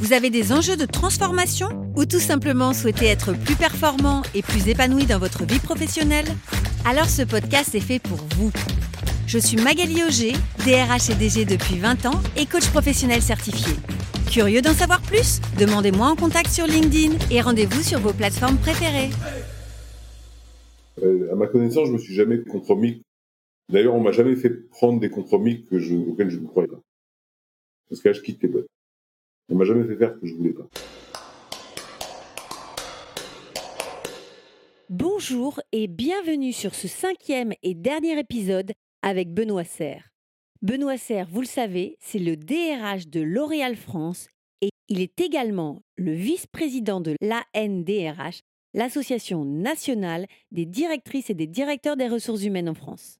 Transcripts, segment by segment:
vous avez des enjeux de transformation ou tout simplement souhaitez être plus performant et plus épanoui dans votre vie professionnelle? Alors ce podcast est fait pour vous. Je suis Magali Auger, DRH et DG depuis 20 ans et coach professionnel certifié. Curieux d'en savoir plus? Demandez-moi en contact sur LinkedIn et rendez-vous sur vos plateformes préférées. Euh, à ma connaissance, je me suis jamais compromis. D'ailleurs, on m'a jamais fait prendre des compromis que je, auxquels je ne croyais pas. Parce que là, je quitte les boîtes. On m'a jamais fait faire ce que je voulais pas. Bonjour et bienvenue sur ce cinquième et dernier épisode avec Benoît Serre. Benoît Serre, vous le savez, c'est le DRH de L'Oréal France et il est également le vice-président de l'ANDRH, l'Association nationale des directrices et des directeurs des ressources humaines en France.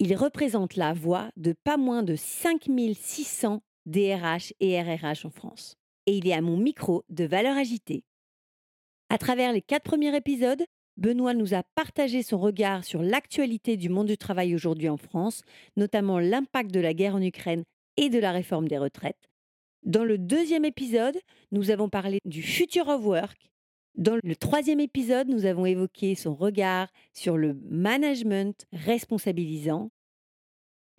Il représente la voix de pas moins de 5600 DRH et RRH en France. Et il est à mon micro de valeur agitée. À travers les quatre premiers épisodes, Benoît nous a partagé son regard sur l'actualité du monde du travail aujourd'hui en France, notamment l'impact de la guerre en Ukraine et de la réforme des retraites. Dans le deuxième épisode, nous avons parlé du Future of Work. Dans le troisième épisode, nous avons évoqué son regard sur le management responsabilisant.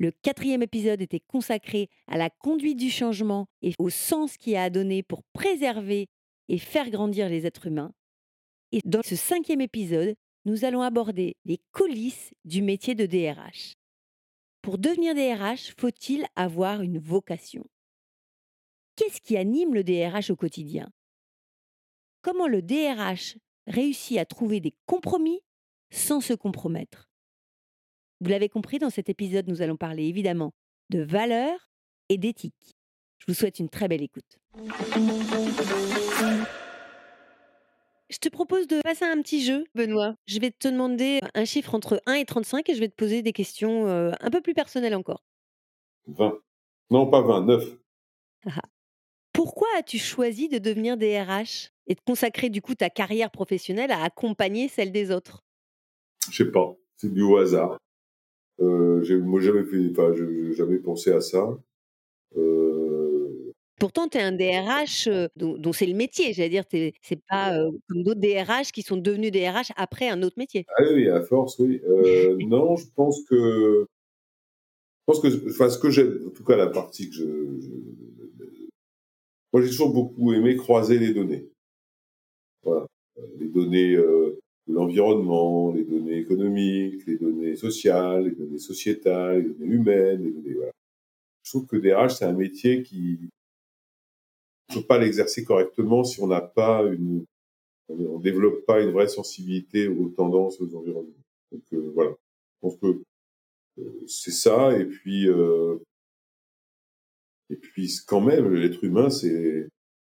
Le quatrième épisode était consacré à la conduite du changement et au sens qu'il a à donner pour préserver et faire grandir les êtres humains. Et dans ce cinquième épisode, nous allons aborder les coulisses du métier de DRH. Pour devenir DRH, faut-il avoir une vocation? Qu'est-ce qui anime le DRH au quotidien? Comment le DRH réussit à trouver des compromis sans se compromettre? Vous l'avez compris, dans cet épisode, nous allons parler évidemment de valeurs et d'éthique. Je vous souhaite une très belle écoute. Je te propose de passer à un petit jeu, Benoît. Je vais te demander un chiffre entre 1 et 35 et je vais te poser des questions euh, un peu plus personnelles encore. 20. Non, pas 20, 9. Pourquoi as-tu choisi de devenir DRH et de consacrer du coup ta carrière professionnelle à accompagner celle des autres? Je sais pas, c'est du au hasard. Euh, j'ai moi jamais enfin, jamais pensé à ça. Euh, Pourtant, tu es un DRH euh, dont, dont c'est le métier. J'allais dire, t'es- c'est pas euh, comme d'autres DRH qui sont devenus DRH après un autre métier. Ah oui, à force, oui. Non, je pense que, je pense que, enfin, ce que j'aime, en tout cas la partie que je, je- moi j'ai toujours beaucoup aimé croiser les données. Voilà, les données euh, l'environnement, les données économiques, les données sociales, les données sociétales, les données humaines. Je trouve que DRH c'est un métier qui ne peut pas l'exercer correctement si on n'a pas une, on développe pas une vraie sensibilité aux tendances, aux environnements. Donc euh, voilà, je pense que c'est ça. Et puis, euh, et puis quand même, l'être humain, c'est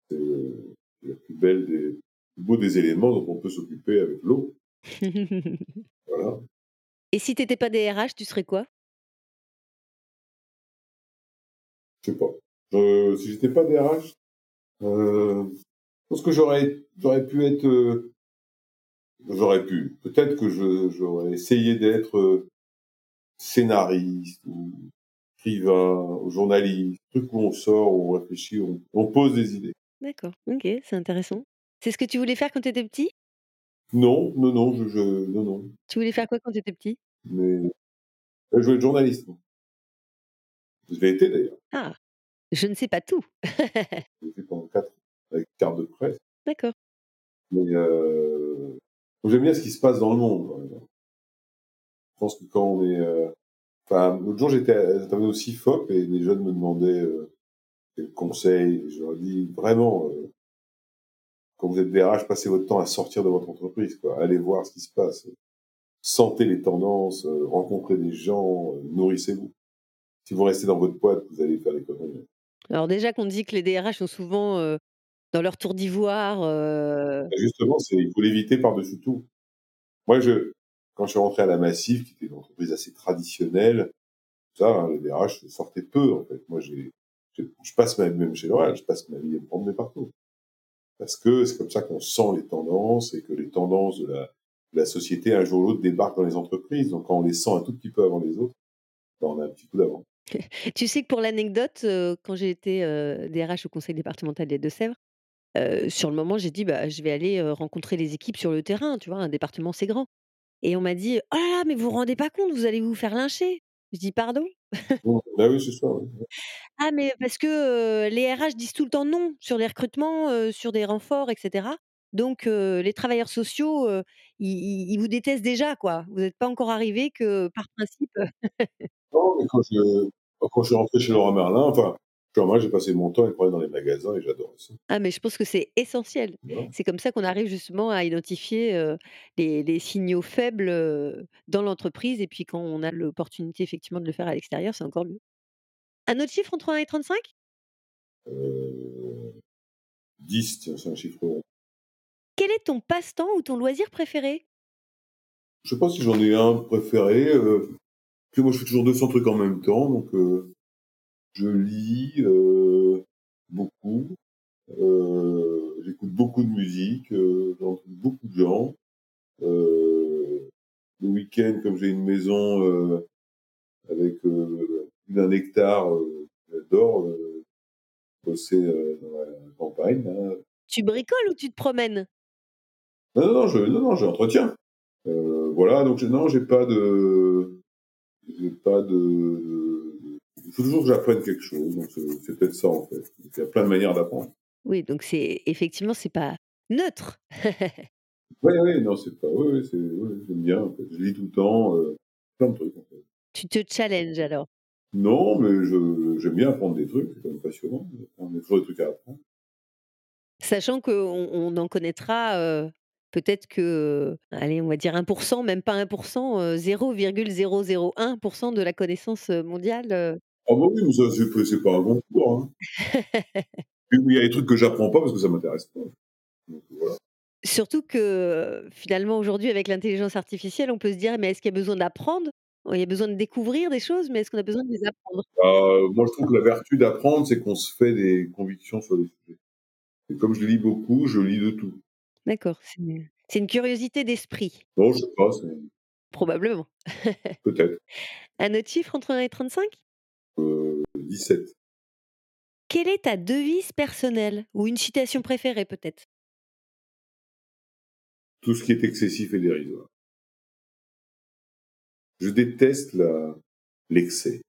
c'est, euh, la plus belle des, beau des éléments dont on peut s'occuper avec l'eau. Voilà. et si t'étais pas DRH, tu serais quoi? Je sais pas. Je- si j'étais pas DRH, euh, je pense que j'aurais j'aurais pu être euh, j'aurais pu peut-être que je j'aurais essayé d'être euh, scénariste ou écrivain ou journaliste truc où on sort où on réfléchit on, on pose des idées D'accord, ok, c'est intéressant. C'est ce que tu voulais faire quand tu étais petit? Non non non je, je non non Tu voulais faire quoi quand tu étais petit? Mais je voulais être journaliste je l'ai été d'ailleurs Ah, je ne sais pas tout. j'ai fait pendant quatre avec carte de presse D'accord. Mais euh, j'aime bien ce qui se passe dans le monde. Je pense que quand on est... euh, Enfin, l'autre jour, j'étais j'intervenais au CIFOP et les jeunes me demandaient euh, quels conseils. Je leur dis vraiment, euh, quand vous êtes DRH, passez votre temps à sortir de votre entreprise. Quoi. Allez voir ce qui se passe. Sentez les tendances, euh, rencontrez des gens, euh, nourrissez-vous. Si vous restez dans votre boîte, vous allez faire des conneries. Alors déjà qu'on dit que les DRH sont souvent euh, dans leur tour d'ivoire. euh, Et justement, il faut l'éviter par-dessus tout. Moi, je, quand je suis rentré à la Massif, qui était une entreprise assez traditionnelle, ça, hein, les DRH sortaient peu, en fait. Moi, j'ai, je, passe ma, même chez L'Oréal, je passe ma vie à me promener partout. Parce que c'est comme ça qu'on sent les tendances et que les tendances de la, société, un jour ou l'autre, débarquent dans les entreprises. Donc, quand on les sent un tout petit peu avant les autres, ben, on a un petit coup d'avance. Tu sais que pour l'anecdote, heu, quand j'ai été, DRH au conseil départemental des Deux-Sèvres, heu, sur le moment, j'ai dit: «Bah, je vais aller, rencontrer les équipes sur le terrain», tu vois? Un département, c'est grand et on m'a dit: «Oh là là, mais vous vous rendez pas compte, vous allez vous faire lyncher». Je dis: «Pardon?» Mmh. Bah oui, c'est ça, oui. «Ah mais parce que, les RH disent tout le temps non sur les recrutements, sur des renforts et cetera. Donc les travailleurs sociaux, ils ils ils vous détestent déjà, quoi. Vous êtes pas encore arrivés que par principe, heu» Non, mais quand je, quand je suis rentré chez Leroy Merlin, enfin, genre, moi, j'ai passé mon temps à aller dans les magasins et j'adorais ça. Ah mais je pense que c'est essentiel. C'est comme ça qu'on arrive justement à identifier, heu, les les signaux faibles, heu, dans l'entreprise et puis quand on a l'opportunité effectivement de le faire à l'extérieur, c'est encore mieux. Un autre chiffre entre 1 et 35? Euh, 10, tiens, c'est un chiffre rond. Quel est ton passe-temps ou ton loisir préféré? Je sais pas si j'en ai un préféré. Euh, puis moi, je fais toujours 200 trucs en même temps, donc euh, je lis euh, beaucoup, euh, j'écoute beaucoup de musique, euh, j'entends beaucoup de gens. Euh, le week-end, comme j'ai une maison avec plus d'un hectare, j'adore bosser dans la campagne. là. Tu bricoles ou tu te promènes? Non, non, non, je, non, non, j'entretiens. Voilà, donc non, j'ai pas de, j'ai pas de, faut toujours que j'apprenne quelque chose. Donc c'est c'est peut-être ça en fait. Il y a plein de manières d'apprendre. Oui, donc c'est effectivement, c'est pas neutre. Oui, oui, non, c'est pas, oui, oui, c'est, oui, j'aime bien. En fait. Je lis tout le temps, euh, plein de trucs en fait. Tu te challenges alors? Non, mais j'aime bien apprendre des trucs, c'est quand même passionnant. On a toujours des trucs à apprendre. Sachant qu'on on en connaîtra, heu, peut-être que, allez, on va dire 1% même pas 1 heu, 0,001% de la connaissance, mondiale. Ah bah oui, mais ça, c'est, pas- c'est pas un bon cours. Hein. Il y a des trucs que j'apprends pas parce que ça m'intéresse pas. Donc voilà. Surtout que, finalement, aujourd'hui, avec l'intelligence artificielle, on peut se dire: «Mais est-ce qu'il y a besoin d'apprendre? Il y a besoin de découvrir des choses, mais est-ce qu'on a besoin de les apprendre?» Euh, moi, je trouve que la vertu d'apprendre, c'est qu'on se fait des convictions sur les sujets. Et comme je lis beaucoup, je lis de tout. D'accord, c'est c'est une curiosité d'esprit, Non, je sais pas, c'est probablement. peut-être Un autre chiffre entre 1 et 35? Euh, 17. Quelle est ta devise personnelle ou une citation préférée peut-être? Tout ce qui est excessif et dérisoire. Je déteste l'excès.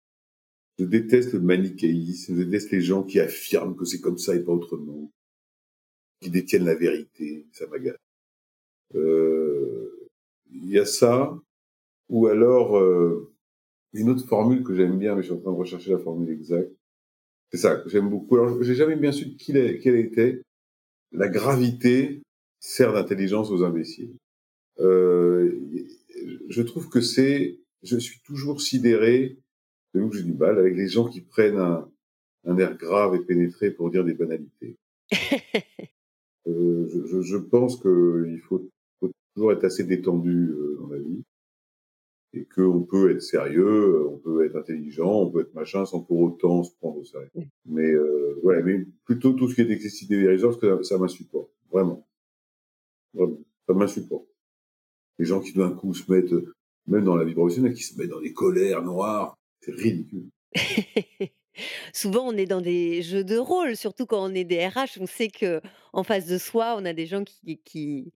Je déteste le manichéisme. Je déteste les gens qui affirment que c'est comme ça et pas autrement. Qui détiennent la vérité. Ça m'agace. Euh, Il y a ça. Ou alors, euh, une autre formule que j'aime bien, mais je suis en train de rechercher la formule exacte. C'est ça que j'aime beaucoup. Alors, j'ai jamais bien su qui elle quelle était. La gravité sert d'intelligence aux imbéciles. Euh, je trouve que c'est, je suis toujours sidéré, c'est où que j'ai du mal, avec les gens qui prennent un, un air grave et pénétré pour dire des banalités. Euh, je, je, je pense qu'il faut, faut toujours être assez détendu euh, dans la vie et qu'on peut être sérieux, on peut être intelligent, on peut être machin sans pour autant se prendre au sérieux. Oui. Mais euh, ouais, mais plutôt tout ce qui est excessif et dérisoire, parce que ça, ça m'insupporte, vraiment, vraiment, ça m'insupporte. Les gens qui d'un coup se mettent, même dans la vie professionnelle, qui se mettent dans des colères noires, c'est ridicule. Souvent, on est dans des jeux de rôle, surtout quand on est des RH, on sait que en face de soi, on a des gens qui qui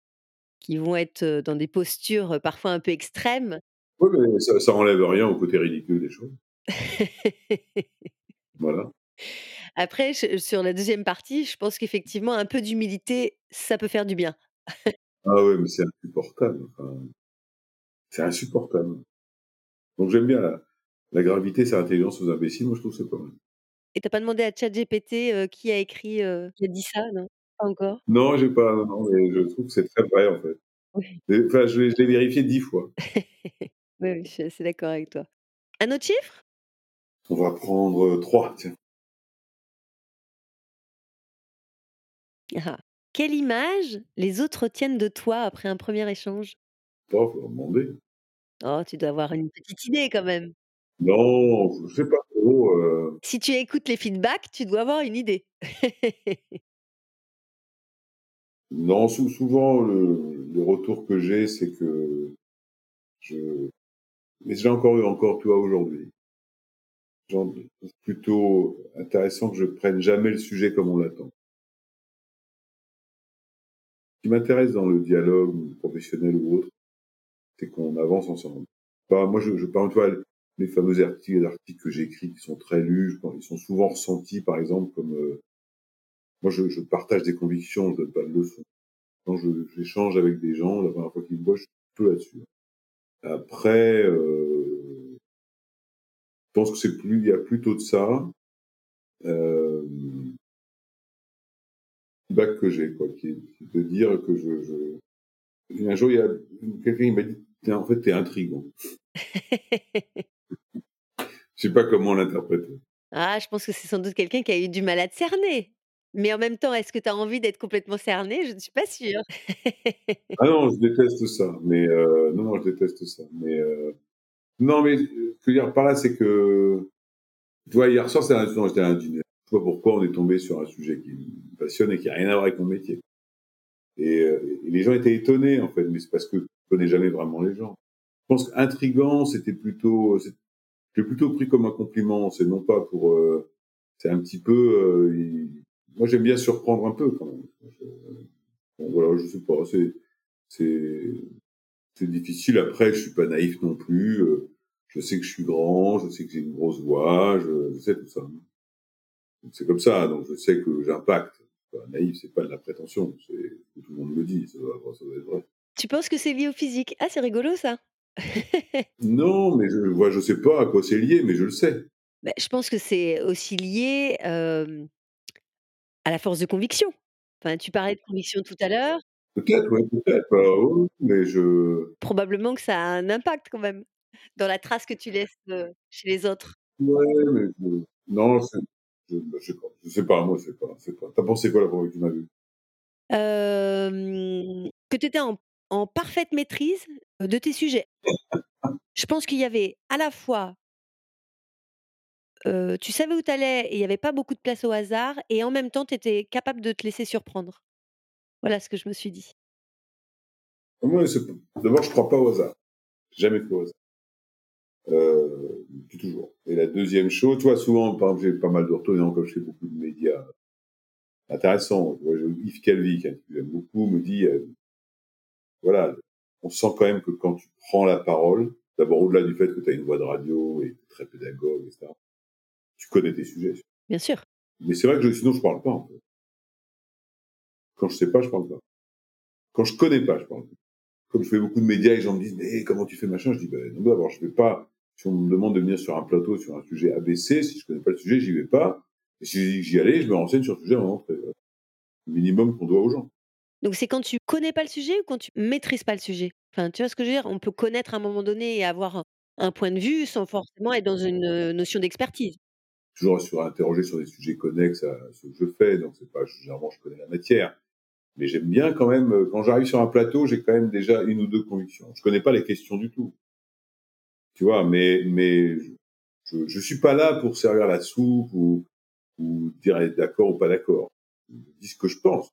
qui vont être, heu, dans des postures, heu, parfois un peu extrêmes. Oui, mais ça, ça enlève rien au côté ridicule des choses. Voilà. Après, je sur la deuxième partie, je pense qu'effectivement un peu d'humilité, ça peut faire du bien. Ah ouais, mais c'est insupportable. Enfin, c'est insupportable. Donc j'aime bien la, la gravité, c'est l'intelligence aux imbéciles. Moi, je trouve que c'est pas mal. Et tu as pas demandé à ChatGPT, heu, qui a écrit, heu, qui a dit ça, non? Pas encore? Non, j'ai pas. Non, non, mais je trouve que c'est très vrai en fait. Oui. Et, Enfin, je l'ai je l'ai vérifié dix fois. Oui, oui, je suis assez d'accord avec toi. Un autre chiffre? On va prendre euh, trois. Tiens. Ah. Quelle image les autres retiennent de toi après un premier échange? Pas, faut leur demander. Oh, tu dois avoir une petite idée quand même? Non, je sais pas trop, heu Si tu écoutes les feedbacks, tu dois avoir une idée. Non, sou souvent le le retour que j'ai, c'est que je mais j'ai encore eu encore, tu vois, aujourd'hui. C'est plutôt intéressant que je prenne jamais le sujet comme on l'attend. Ce qui m'intéresse dans le dialogue professionnel ou autre, c'est qu'on avance ensemble. Bah, moi, je je par exemple, tu vois, les fameux articles articles que j'écris qui sont très lus, je pense ils sont souvent ressentis, par exemple, comme, heu moi, je je partage des convictions, je donne pas de leçons. Quand j'échange avec des gens, la première fois qu'ils me voient, je suis plutôt là-dessus. Après, heu, je pense que c'est plus il y a plutôt de ça. Hem, feedback que j'ai quoi, qui de dire que je je un jour, il y a quelqu'un qui m'a dit: «Tu en fait, tu es intriguant». Je sais pas comment l'interpréter. Ah, je pense que c'est sans doute quelqu'un qui a eu du mal à te cerner. Mais en même temps, est-ce que tu as envie d'être complètement cerné? Je ne suis pas sûre. Ah non, je déteste ça, mais heu, non, non, je déteste ça, mais heu, non, mais, heu, ce que je veux dire par là, c'est que, tu vois, hier soir, j'étais à un dîner. Je sais pas pourquoi on est tombé sur un sujet qui me passionne et qui a rien à voir avec mon métier et les gens étaient étonnés, en fait, mais c'est parce que je connais jamais vraiment les gens. Je pense qu'intriguant, c'était plutôt, l'ai plutôt pris comme un compliment, c'est non pas pour, c'est un petit peu, moi, j'aime bien surprendre un peu quand même. Bon, voilà, je sais pas, c'est c'est c'est difficile. Après, je suis pas naïf non plus, heu, je sais que je suis grand, je sais que j'ai une grosse voix, je je sais tout ça. C'est comme ça, donc je sais que j'impacte. Pas naïf, c'est pas de la prétention, c'est que tout le monde me dit, ça doit ça doit être vrai. Tu penses que c'est lié au physique? Ah, c'est rigolo ça. Non, mais je moi, je sais pas à quoi c'est lié, mais je le sais. Beh, je pense que c'est aussi lié, hem, à la force de conviction. Enfin, tu parlais de conviction tout à l'heure, Peut-être, ouais, peut-être, bah, oui, oui, mais je probablement que ça a un impact quand même, dans la trace que tu laisses, heu, chez les autres. ouais, mais je non, c'est je bah, je sais pas je sais pas, moi, je sais pas pas. Tu as pensé quoi la première fois que tu m'as vu? Que tu étais en en parfaite maîtrise, heu, de tes sujets. Je pense qu'il y avait à la fois, tu savais où tu allais et il y avait pas beaucoup de place au hasard et en même temps, tu étais capable de te laisser surprendre. Voilà ce que je me suis dit. D'abord, je crois pas au hasard. Jamais cru au hasard. Heu, depuis toujours et la deuxième chose, tu vois, souvent, par exemple, j'ai pas mal de retours, comme je fais beaucoup de médias intéressants. Yves Calvi, quelqu'un que j'aime beaucoup, me dit, voilà, on sent quand même que quand tu prends la parole, d'abord, au-delà du fait que tu as une voix de radio et très pédagogue et cetera, tu connais tes sujets. Bien sûr. Mais c'est vrai que je sinon je parle pas, en fait. Quand je sais pas, je parle pas. Quand je connais pas, je parle pas. Comme je fais beaucoup de médias et les gens me disent: «Mais comment tu fais machin?» je dis: «Ben, non, d'abord, je vais pas si on me demande de venir sur un plateau sur un sujet ABC, si je connais pas le sujet, j'y vais pas. Et si j'y allais, je me renseigne sur le sujet avant. Le minimum qu'on doit aux gens. Donc c'est quand tu connais pas le sujet ou quand tu maîtrises pas le sujet? Enfin, tu vois ce que je veux dire? On peut connaître à un moment donné et avoir un point de vue sans forcément être dans une, heu, notion d'expertise. Toujours sur interroger sur des sujets connexes à ce que je fais, donc c'est pas généralement je connais la matière. Mais j'aime bien quand même, heu, quand j'arrive sur un plateau, j'ai quand même déjà une ou 2 convictions. Je connais pas les questions du tout, tu vois? Mais mais je je suis pas là pour servir la soupe ou dire d'accord ou pas d'accord. Je dis ce que je pense.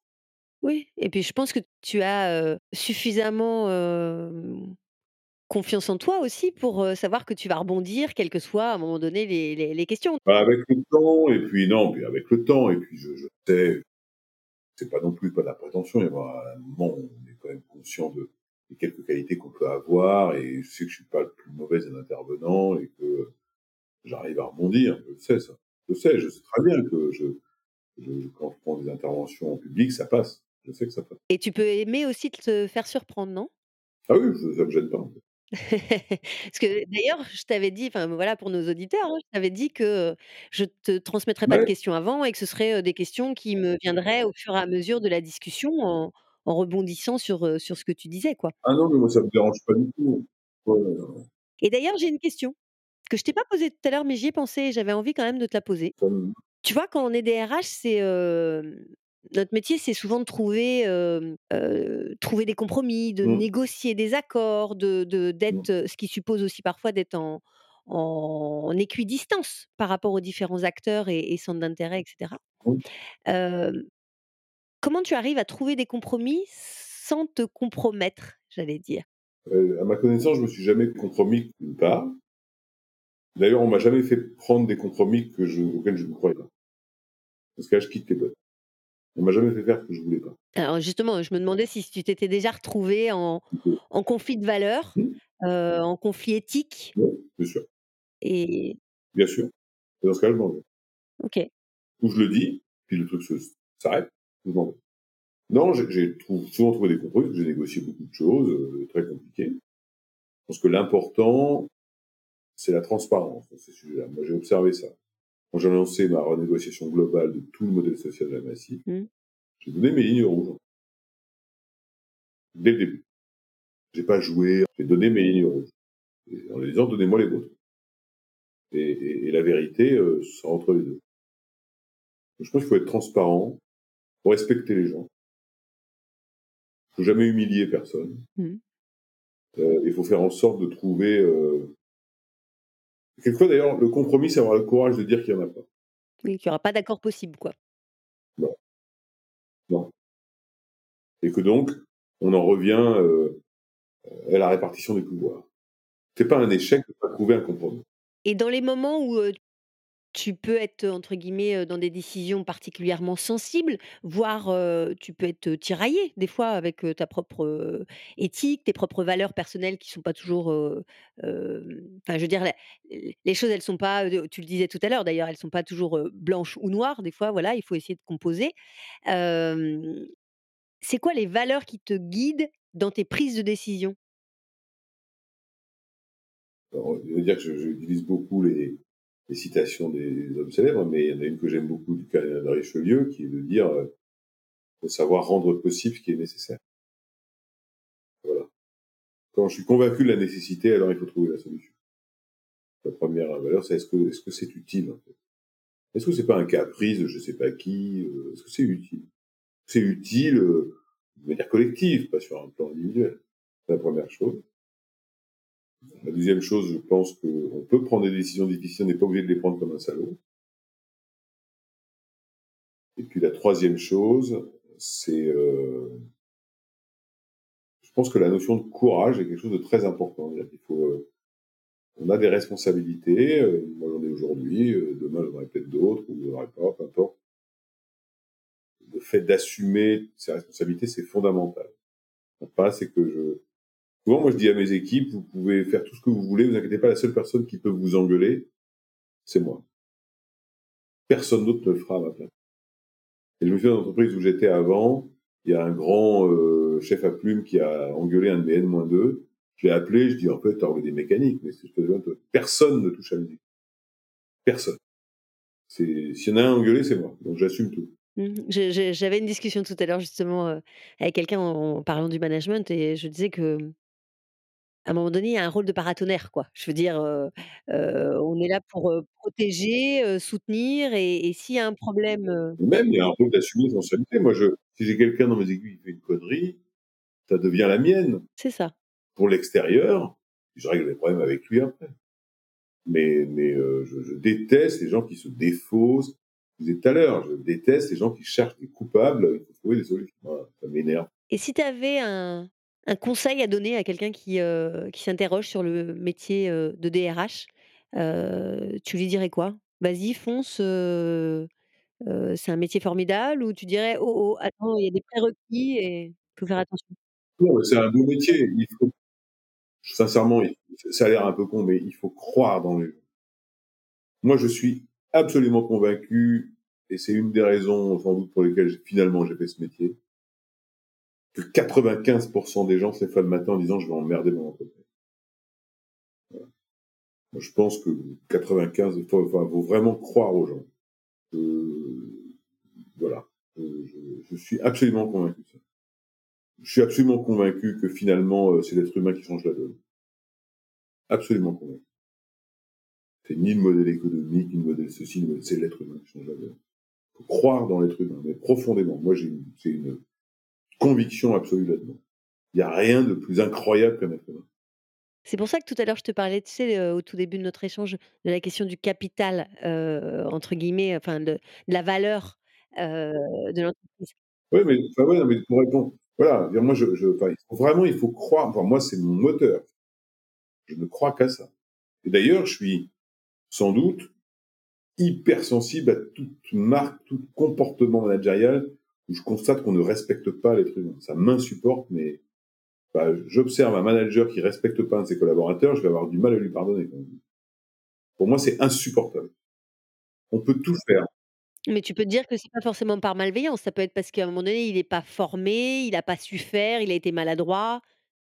Oui et puis je pense que tu as, heu, suffisamment, hem, confiance en toi aussi pour, heu, savoir que tu vas rebondir quelles que soient à un moment donné les les les questions. Bah, avec le temps et puis non, puis avec le temps et puis je je sais, c'est pas non plus pas de la prétention, il y a un moment où on est quand même conscient de des quelques qualités qu'on peut avoir et je sais que je suis pas le plus mauvais des intervenants et que j'arrive à rebondir, je le sais ça. Je sais, je sais très bien que je je quand je prends des interventions en public, ça passe. Je sais que ça passe. Et tu peux aimer aussi te faire surprendre, non? Ah oui, ça me gêne pas, en fait. Parce que d'ailleurs, je t'avais dit, enfin voilà pour nos auditeurs, hein, je t'avais dit que, je te transmettrais pas de Ouais. questions avant et que ce serait, heu, des questions qui me viendraient au fur et à mesure de la discussion en en rebondissant sur, sur ce que tu disais, quoi. Ah non, mais moi ça me dérange pas du tout. Ouais. Et d'ailleurs, j'ai une question que je t'ai pas posée tout à l'heure, mais j'y ai pensé et j'avais envie quand même de te la poser. Ça me Tu vois, quand on est DRH, c'est, notre métier, c'est souvent de trouver, trouver des compromis, de Mmh. négocier des accords, de Mmh. d'être, ce qui suppose aussi parfois d'être en en équidistance par rapport aux différents acteurs et et centres d'intérêt et cetera. Mmh. Hem, comment tu arrives à trouver des compromis sans te compromettre, j'allais dire? À ma connaissance, je me suis jamais compromis nulle part. D'ailleurs, on m'a jamais fait prendre des compromis que je auxquels je ne croyais pas. Dans ce cas-là, je quitte les boîtes. On m'a jamais fait faire ce que je voulais pas. Alors justement, je me demandais si tu t'étais déjà retrouvé en conflit de valeurs, mmh, heu, en conflit éthique ouais, bien sûr, et bien sûr. Et dans ce cas-là, je m'en vais. OK. Ou je le dis, puis le truc se s'arrête, je m'en vais. Non, j'ai souvent trouvé des compromis, j'ai négocié beaucoup de choses, heu, très compliquées. Je pense que l'important, c'est la transparence dans ces sujets-là. Moi, j'ai observé ça. Quand j'ai lancé ma renégociation globale de tout le modèle social de la Massif, Mmh. j'ai donné mes lignes rouges. Dès le début. J'ai pas joué, j'ai donné mes lignes rouges. Et en leur disant: «Donnez-moi les vôtres». Et et et la vérité, heu, sera entre les 2. Je pense qu'il faut être transparent, faut respecter les gens. Faut jamais humilier personne. Mmh. Heu, il faut faire en sorte de trouver, heu quelquefois d'ailleurs, le compromis, c'est avoir le courage de dire qu'il y en a pas. Oui, qu'il y aura pas d'accord possible, quoi. Non, non. Et que donc, on en revient, heu, à la répartition des pouvoirs. C'est pas un échec de pas trouver un compromis. Et dans les moments où, heu, tu peux être, entre guillemets, dans des décisions particulièrement sensibles, voire, tu peux être tiraillé des fois avec, ta propre, éthique, tes propres valeurs personnelles qui sont pas toujours, enfin je veux dire les choses elles sont pas, tu le disais tout à l'heure d'ailleurs, elles sont pas toujours, blanches ou noires. Des fois voilà, il faut essayer de composer. C'est quoi les valeurs qui te guident dans tes prises de décision? Je veux dire que j'utilise beaucoup les les citations des hommes célèbres, mais il y en a une que j'aime beaucoup du cardinal de Richelieu, qui est de dire, «Faut savoir rendre possible ce qui est nécessaire». Voilà. Quand je suis convaincu de la nécessité, alors il faut trouver la solution. La première valeur, c'est est-ce que est-ce que c'est utile, en fait? Est-ce que c'est pas un caprice de je sais pas qui, heu, est-ce que c'est utile? C'est utile, heu, de manière collective, pas sur un plan individuel. C'est la première chose. La deuxième chose, je pense qu'on peut prendre des décisions difficiles, on n'est pas obligé de les prendre comme un salaud. Et puis la troisième chose, c'est, heu je pense que la notion de courage est quelque chose de très important. Faut, heu, on a des responsabilités, heu, moi j'en ai aujourd'hui, demain j'en aurai peut-être d'autres ou j'en aurai pas, peu importe. Le fait d'assumer ses responsabilités, c'est fondamental. Pas, c'est que je souvent moi je dis à mes équipes: «Vous pouvez faire tout ce que vous voulez, vous inquiétez pas, la seule personne qui peut vous engueuler, c'est moi. Personne d'autre ne le fera à ma place». Et je me souviens dans l'entreprise où j'étais avant, il y a un grand, heu, chef à plume qui a engueulé un de mes N-2. Je l'ai appelé, je dis: «En fait, tu as des mécaniques, mais c'est personne ne touche à musique. Personne. S'il y en a un engueulé, c'est moi, donc j'assume tout». Mmh j'avais une discussion tout à l'heure justement, heu, avec quelqu'un en parlant du management et je disais que, à un moment donné, il y a un rôle de paratonnerre, quoi. Je veux dire, on est là pour, protéger, soutenir et et s'il y a un problème, Même, il y a un rôle d'assumer les responsabilités. Moi, je si j'ai quelqu'un dans mes équipes qui fait une connerie, ça devient la mienne. c'est ça. Pour l'extérieur, je règle les problèmes avec lui après. Mais mais je je déteste les gens qui se défaussent. Je disais tout à l'heure, je déteste les gens qui cherchent des coupables, il faut trouver des solutions. Voilà, ça m'énerve. Et si tu avais un un conseil à donner à quelqu'un qui, heu, qui s'interroge sur le métier, heu, de DRH, heu, tu lui dirais quoi? «Vas-y fonce, c'est un métier formidable» ou tu dirais: «Oh, oh, attends, il y a des prérequis et faut faire attention»? Non, c'est un beau métier. Il sincèrement, il ça a l'air un peu con, mais il faut croire dans gens. Moi, je suis absolument convaincu, et c'est une des raisons sans doute pour lesquelles finalement j'ai fait ce métier, que 95% des gens se lèvent le matin en disant: «Je vais emmerder mon entreprise». Je pense que 95, il faut, vraiment croire aux gens. Euh, voilà. Euh, je, suis absolument convaincu de ça. Je suis absolument convaincu que finalement, euh, c'est l'être humain qui change la donne. Absolument convaincu. C'est ni le modèle économique, ni le modèle ceci, c'est l'être humain qui change la donne. faut croire dans l'être humain, mais profondément. Moi, j'ai une, une conviction absolue là-dedans. Il n'y a rien de plus incroyable qu'un être humain. C'est pour ça que tout à l'heure je te parlais, tu sais, euh, au tout début de notre échange, de la question du capital, euh, entre guillemets, enfin de, de la valeur euh, de l'entreprise. Oui, mais, enfin, ouais, non, mais pour répondre, voilà, dire, moi, je, il faut vraiment, il faut croire. Enfin, moi, c'est mon moteur. Je ne crois qu'à ça. Et d'ailleurs, je suis sans doute hypersensible à toute marque, tout comportement managérial où je constate qu'on ne respecte pas l'être humain. Ça m'insupporte, mais bah, j'observe un manager qui respecte pas un de ses collaborateurs, je vais avoir du mal à lui pardonner. Pour moi, c'est insupportable. On peut tout faire. Mais tu peux te dire que c'est pas forcément par malveillance, ça peut être parce qu'à un moment donné, il n'est pas formé, il n'a pas su faire, il a été maladroit.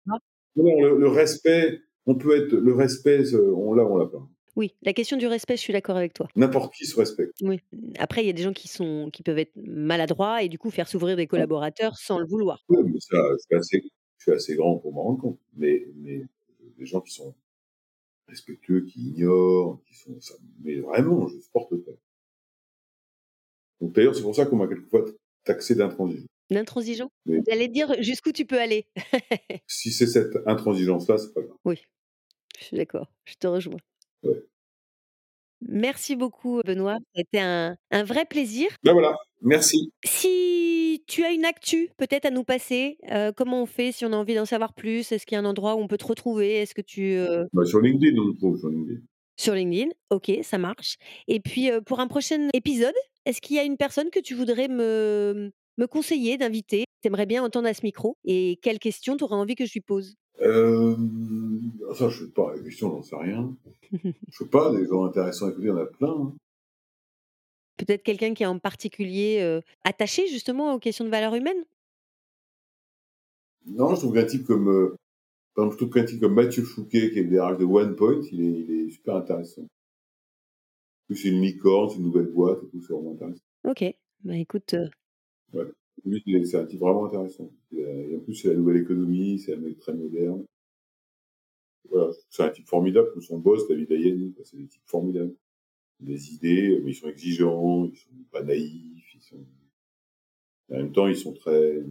Non, le, le respect, on peut être le respect, on l'a, on l'a pas. Oui, la question du respect, je suis d'accord avec toi. N'importe qui se respecte. Oui. Après, il y a des gens qui sont qui peuvent être maladroits et du coup faire s'ouvrir des collaborateurs sans le vouloir. Oui, mais ça, assez, je suis assez grand pour m'en rendre compte. Mais, mais des gens qui sont respectueux, qui ignorent, qui sont, ça, mais vraiment, je ne supporte pas. Donc d'ailleurs, c'est pour ça qu'on m'a quelquefois taxé d'intransigeant. D'intransigeant? J'allais dire jusqu'où tu peux aller? si c'est cette intransigeance-là, c'est pas grave. Oui, je suis d'accord, je te rejoins. Ouais. Merci beaucoup, Benoît. C'était un, un vrai plaisir. Ben voilà, merci. Si tu as une actu peut-être à nous passer, euh, comment on fait si on a envie d'en savoir plus? Est-ce qu'il y a un endroit où on peut te retrouver? Est-ce que tu euh bah, sur LinkedIn, on me trouve sur LinkedIn. Sur LinkedIn, ok, ça marche. Et puis euh, pour un prochain épisode, est-ce qu'il y a une personne que tu voudrais me, me conseiller d'inviter? T'aimerais bien entendre à ce micro Et quelles questions tu aurais envie que je lui pose? Euh, ça, je sais pas, la question, j'en sais rien. je sais pas, des gens intéressants à écouter, il y en a plein. Hein. Peut-être quelqu'un qui est en particulier euh, attaché justement aux questions de valeur humaine Non, je trouve qu'un type comme, euh, par exemple, je trouve qu'un type comme Mathieu Fouquet, qui est le DRH de OnePoint, il est, il est super intéressant. C'est une licorne, c'est une nouvelle boîte et tout, c'est vraiment intéressant. Ok, bah écoute. Euh Ouais. C'est un type vraiment intéressant. Et en plus, c'est la nouvelle économie, c'est un mec très moderne. Voilà, c'est un type formidable, comme son boss, David Ayani, c'est des types formidables. Des idées, mais ils sont exigeants, ils sont pas naïfs, ils sont... en même temps, ils sont très,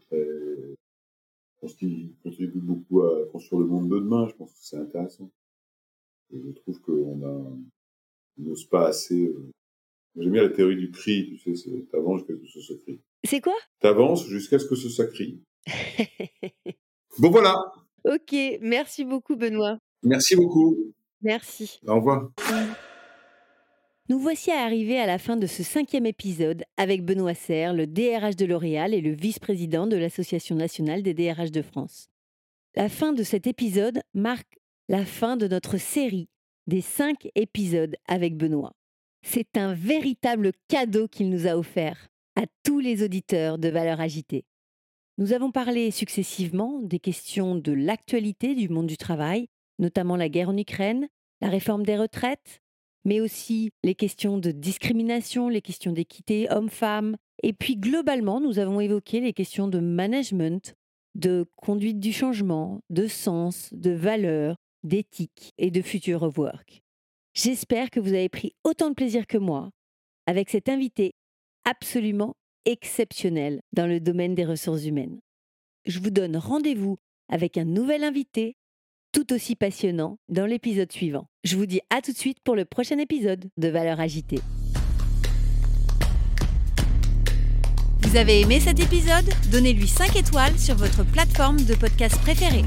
très, qu'ils contribuent beaucoup à construire le monde de demain, je pense que c'est intéressant. Je trouve qu'on a, n'ose pas assez, euh, J'aime bien la théorie du cri, tu sais, c'est t'avances jusqu'à ce que ce crie. C'est quoi? T'avances jusqu'à ce que ce soit crie. bon voilà. Ok, merci beaucoup Benoît. Merci beaucoup. Merci. Au revoir. Nous voici arrivés à la fin de ce cinquième épisode avec Benoît Serre, le DRH de L'Oréal et le vice-président de l'Association nationale des DRH de France. La fin de cet épisode marque la fin de notre série des cinq épisodes avec Benoît. C'est un véritable cadeau qu'il nous a offert à tous les auditeurs de Valeurs Agitées. Nous avons parlé successivement des questions de l'actualité du monde du travail, notamment la guerre en Ukraine, la réforme des retraites, mais aussi les questions de discrimination, les questions d'équité homme-femme. Et puis globalement, nous avons évoqué les questions de management, de conduite du changement, de sens, de valeur, d'éthique et de future of work. J'espère que vous avez pris autant de plaisir que moi avec cet invité absolument exceptionnel dans le domaine des ressources humaines. Je vous donne rendez-vous avec un nouvel invité tout aussi passionnant dans l'épisode suivant. Je vous dis à tout de suite pour le prochain épisode de Valeurs agitées. Vous avez aimé cet épisode? Donnez-lui 5 étoiles sur votre plateforme de podcast préférée.